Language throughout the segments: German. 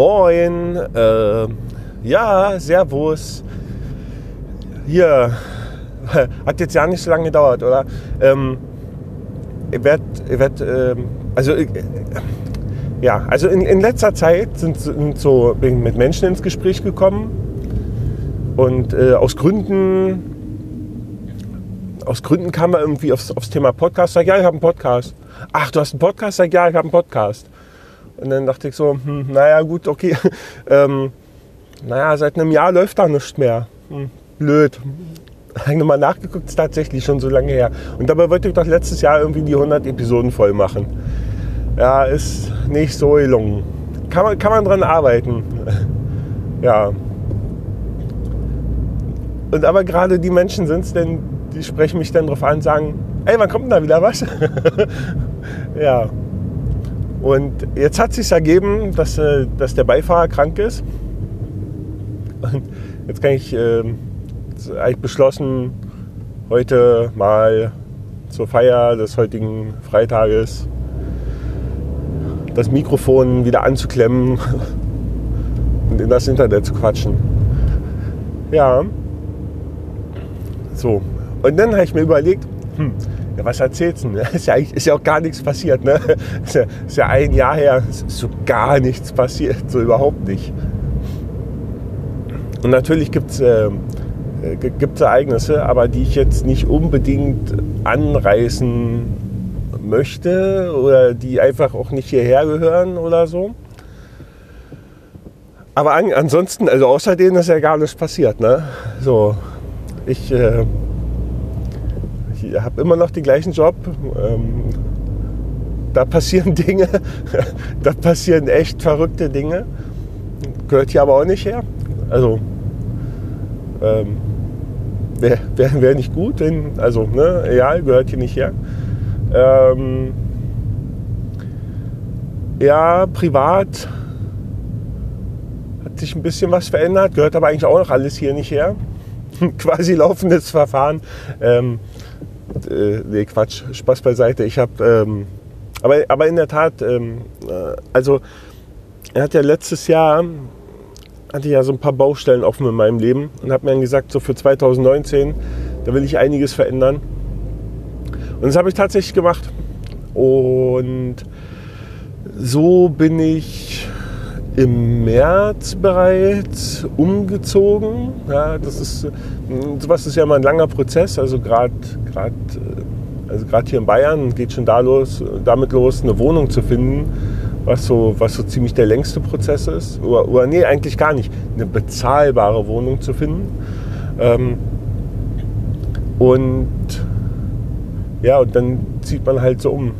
Moin, äh, ja, Servus. Hier, hat jetzt ja nicht so lange gedauert, oder? Ähm, ich werde, werd, ähm, also, äh, ja, also in, in letzter Zeit sind, sind, so, bin ich mit Menschen ins Gespräch gekommen und äh, aus Gründen, aus Gründen kam er irgendwie aufs, aufs Thema Podcast. Sag, ja, ich habe einen Podcast. Ach, du hast einen Podcast? Sag, ja, ich habe einen Podcast. Und dann dachte ich so, hm, naja, gut, okay. ähm, naja, seit einem Jahr läuft da nichts mehr. Hm, blöd. Habe ich nochmal nachgeguckt, ist tatsächlich schon so lange her. Und dabei wollte ich doch letztes Jahr irgendwie die 100 Episoden voll machen. Ja, ist nicht so gelungen. Kann man, kann man dran arbeiten. ja. Und aber gerade die Menschen sind es denn, die sprechen mich dann drauf an und sagen, ey, wann kommt denn da wieder was? ja. Und jetzt hat sich ergeben, dass, äh, dass der Beifahrer krank ist. Und jetzt kann ich, äh, eigentlich beschlossen, heute mal zur Feier des heutigen Freitages das Mikrofon wieder anzuklemmen und in das Internet zu quatschen. Ja. So. Und dann habe ich mir überlegt, hm, was erzählst du? Ist ja, ist ja auch gar nichts passiert. Ne? Ist, ja, ist ja ein Jahr her, ist so gar nichts passiert, so überhaupt nicht. Und natürlich gibt es äh, gibt's Ereignisse, aber die ich jetzt nicht unbedingt anreißen möchte oder die einfach auch nicht hierher gehören oder so. Aber an, ansonsten, also außerdem ist ja gar nichts passiert. Ne? So, ich, äh, ich habe immer noch den gleichen Job. Ähm, da passieren Dinge, da passieren echt verrückte Dinge. Gehört hier aber auch nicht her. Also ähm, wäre wär, wär nicht gut, denn, also ne, egal, gehört hier nicht her. Ähm, ja, privat hat sich ein bisschen was verändert, gehört aber eigentlich auch noch alles hier nicht her. Quasi laufendes Verfahren. Ähm, äh, nee, Quatsch, Spaß beiseite. Ich habe, ähm, aber, aber in der Tat, ähm, äh, also er hat ja letztes Jahr hatte ja so ein paar Baustellen offen in meinem Leben und habe mir dann gesagt, so für 2019, da will ich einiges verändern. Und das habe ich tatsächlich gemacht. Und so bin ich im März bereits umgezogen. Ja, das ist, sowas ist ja immer ein langer Prozess. Also gerade also hier in Bayern geht schon da los, damit los, eine Wohnung zu finden was so, was so ziemlich der längste Prozess ist. Oder, oder nee, eigentlich gar nicht. Eine bezahlbare Wohnung zu finden. Ähm, und ja, und dann zieht man halt so um.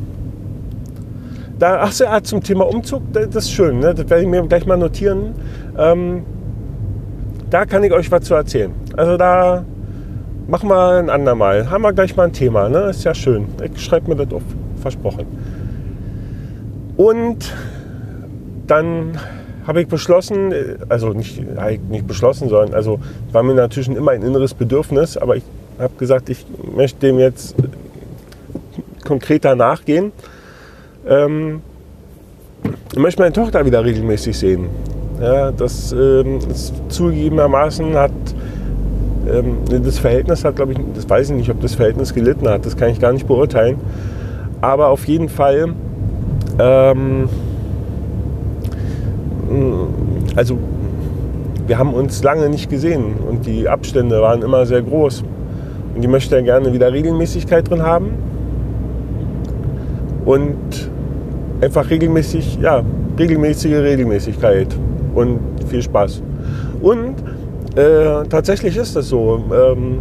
Da, ach so, ja, zum Thema Umzug, das ist schön, ne? das werde ich mir gleich mal notieren. Ähm, da kann ich euch was zu erzählen. Also da machen wir ein andermal. Haben wir gleich mal ein Thema, ne? Ist ja schön. Ich schreibe mir das auf. Versprochen. Und dann habe ich beschlossen, also nicht, nicht beschlossen, sondern also war mir natürlich immer ein inneres Bedürfnis, aber ich habe gesagt, ich möchte dem jetzt konkreter nachgehen. Ähm, ich möchte meine Tochter wieder regelmäßig sehen. Ja, das ähm, ist zugegebenermaßen hat ähm, das Verhältnis hat, glaube ich, das weiß ich nicht, ob das Verhältnis gelitten hat, das kann ich gar nicht beurteilen. Aber auf jeden Fall ähm, also wir haben uns lange nicht gesehen und die Abstände waren immer sehr groß. Und die möchte ja gerne wieder Regelmäßigkeit drin haben. Und einfach regelmäßig, ja, regelmäßige Regelmäßigkeit und viel Spaß. Und äh, tatsächlich ist das so. Ähm,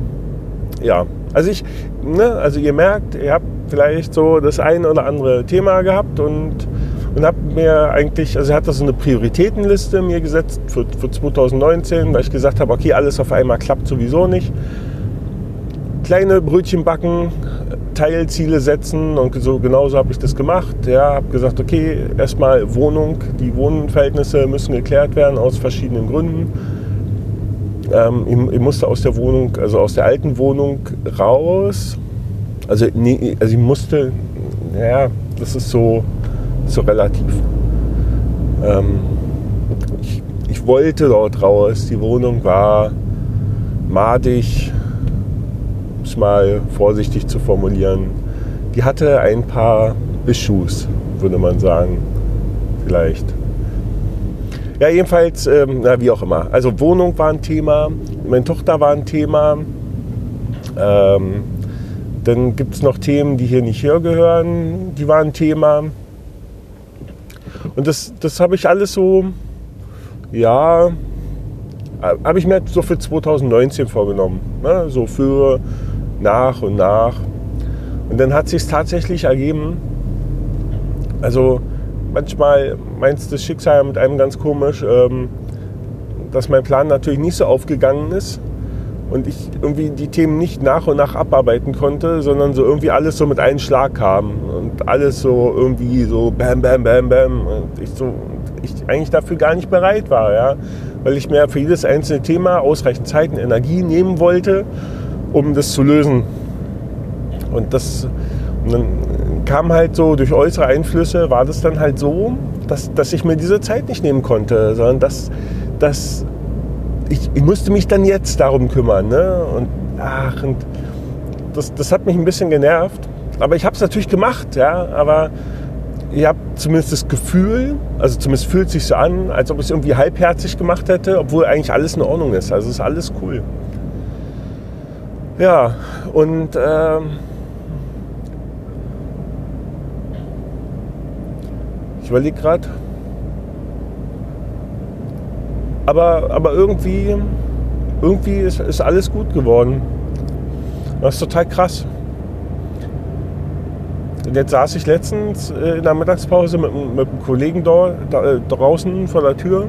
ja, also ich, ne, also ihr merkt, ihr habt vielleicht so das ein oder andere Thema gehabt und, und habe mir eigentlich, also hat das so eine Prioritätenliste mir gesetzt für, für 2019, weil ich gesagt habe, okay, alles auf einmal klappt sowieso nicht. Kleine Brötchen backen, Teilziele setzen und so genauso habe ich das gemacht. Ja, habe gesagt, okay, erstmal Wohnung, die Wohnverhältnisse müssen geklärt werden aus verschiedenen Gründen. Ähm, ich, ich musste aus der Wohnung, also aus der alten Wohnung raus also, nee, also ich musste, ja, das ist so, so relativ. Ähm, wollte dort raus. Die Wohnung war madig, es mal vorsichtig zu formulieren. Die hatte ein paar Issues, würde man sagen. Vielleicht. Ja, jedenfalls, ähm, na, wie auch immer. Also Wohnung war ein Thema, meine Tochter war ein Thema. Ähm, dann gibt es noch Themen, die hier nicht hergehören, die waren ein Thema. Und das, das habe ich alles so, ja, habe ich mir so für 2019 vorgenommen. Ne? So für nach und nach. Und dann hat sich tatsächlich ergeben, also manchmal meint das Schicksal mit einem ganz komisch, ähm, dass mein Plan natürlich nicht so aufgegangen ist und ich irgendwie die Themen nicht nach und nach abarbeiten konnte, sondern so irgendwie alles so mit einem Schlag kam und alles so irgendwie so bam, bam, bam, bam und ich so ich eigentlich dafür gar nicht bereit war, ja, weil ich mir für jedes einzelne Thema ausreichend Zeit und Energie nehmen wollte, um das zu lösen. Und das und dann kam halt so durch äußere Einflüsse war das dann halt so, dass, dass ich mir diese Zeit nicht nehmen konnte, sondern dass, dass ich, ich musste mich dann jetzt darum kümmern. Ne? Und ach, und das, das hat mich ein bisschen genervt. Aber ich habe es natürlich gemacht, ja. Aber ich habe zumindest das Gefühl, also zumindest fühlt sich so an, als ob ich es irgendwie halbherzig gemacht hätte, obwohl eigentlich alles in Ordnung ist. Also ist alles cool. Ja, und ähm, ich überlege gerade, aber, aber irgendwie, irgendwie ist, ist alles gut geworden. Das ist total krass. Und jetzt saß ich letztens äh, in der Mittagspause mit, mit einem Kollegen da, da, äh, draußen vor der Tür,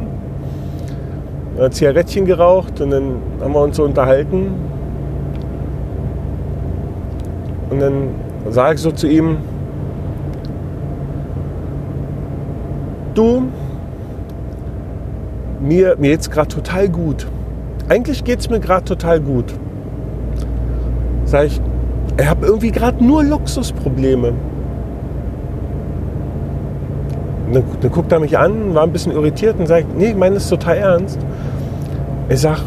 ein Zigarettchen geraucht und dann haben wir uns so unterhalten. Und dann sage ich so zu ihm, du, mir, mir geht es gerade total gut. Eigentlich geht es mir gerade total gut. Sag ich, ich habe irgendwie gerade nur Luxusprobleme. Dann, dann, guckt er mich an, war ein bisschen irritiert und sagt, nee, ich meine es total ernst. Ich sag,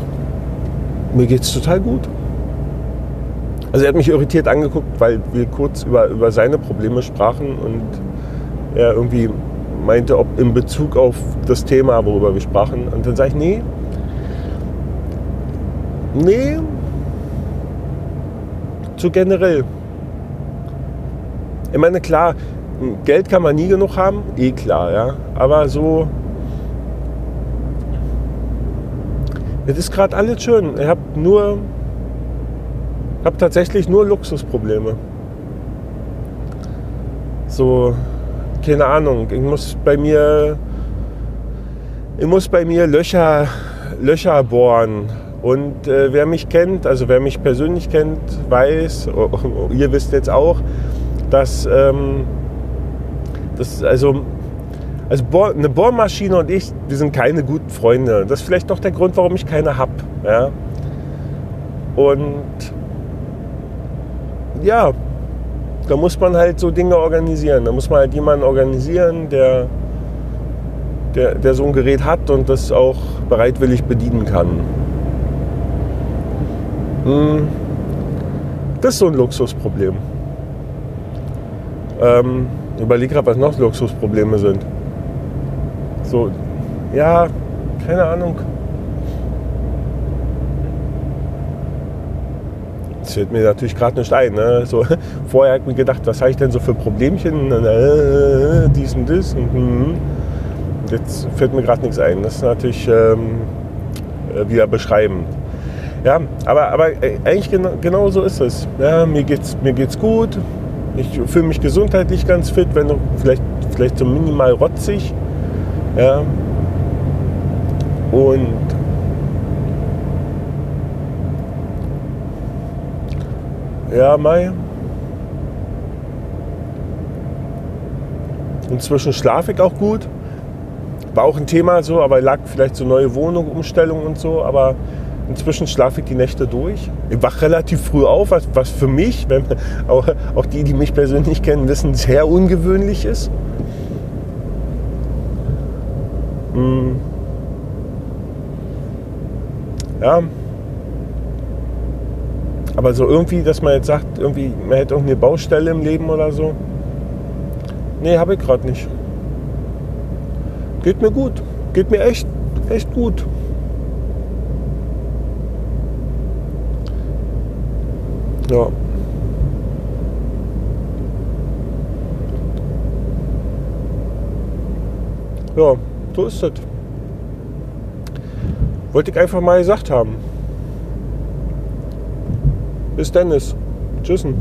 mir geht es total gut. Also er hat mich irritiert angeguckt, weil wir kurz über, über seine Probleme sprachen und er irgendwie meinte, ob in Bezug auf das Thema, worüber wir sprachen. Und dann sage ich, nee, nee, zu generell. Ich meine, klar, Geld kann man nie genug haben, eh klar, ja. Aber so, es ist gerade alles schön. Ich habe nur, habe tatsächlich nur Luxusprobleme. So, keine Ahnung, ich muss bei mir, ich muss bei mir Löcher, Löcher bohren. Und äh, wer mich kennt, also wer mich persönlich kennt, weiß, ihr wisst jetzt auch, dass, ähm, das, also, also eine Bohrmaschine und ich, wir sind keine guten Freunde. Das ist vielleicht doch der Grund, warum ich keine habe. Ja? Und ja, da muss man halt so Dinge organisieren. Da muss man halt jemanden organisieren, der, der, der so ein Gerät hat und das auch bereitwillig bedienen kann. Hm. Das ist so ein Luxusproblem. Ähm, überlege gerade, was noch Luxusprobleme sind. So, ja, keine Ahnung. Fällt mir natürlich gerade nicht ein. Ne? So, vorher habe ich mir gedacht, was habe ich denn so für Problemchen? Äh, dies und das. Und, hm. Jetzt fällt mir gerade nichts ein. Das ist natürlich ähm, äh, wieder beschreiben. Ja, aber, aber äh, eigentlich genau, genau so ist es. Ja, mir geht es mir geht's gut. Ich fühle mich gesundheitlich ganz fit, wenn auch vielleicht, vielleicht so minimal rotzig. Ja. Und Ja, Mai. Inzwischen schlafe ich auch gut. War auch ein Thema so, aber lag vielleicht so neue Wohnung, Umstellung und so. Aber inzwischen schlafe ich die Nächte durch. Ich wache relativ früh auf, was, was für mich, wenn, auch, auch die, die mich persönlich kennen, wissen, sehr ungewöhnlich ist. Hm. Ja. Aber so irgendwie, dass man jetzt sagt, irgendwie, man hätte irgendeine Baustelle im Leben oder so. Nee, habe ich gerade nicht. Geht mir gut. Geht mir echt, echt gut. Ja. Ja, so ist das. Wollte ich einfach mal gesagt haben. Bis Dennis. Tschüssen.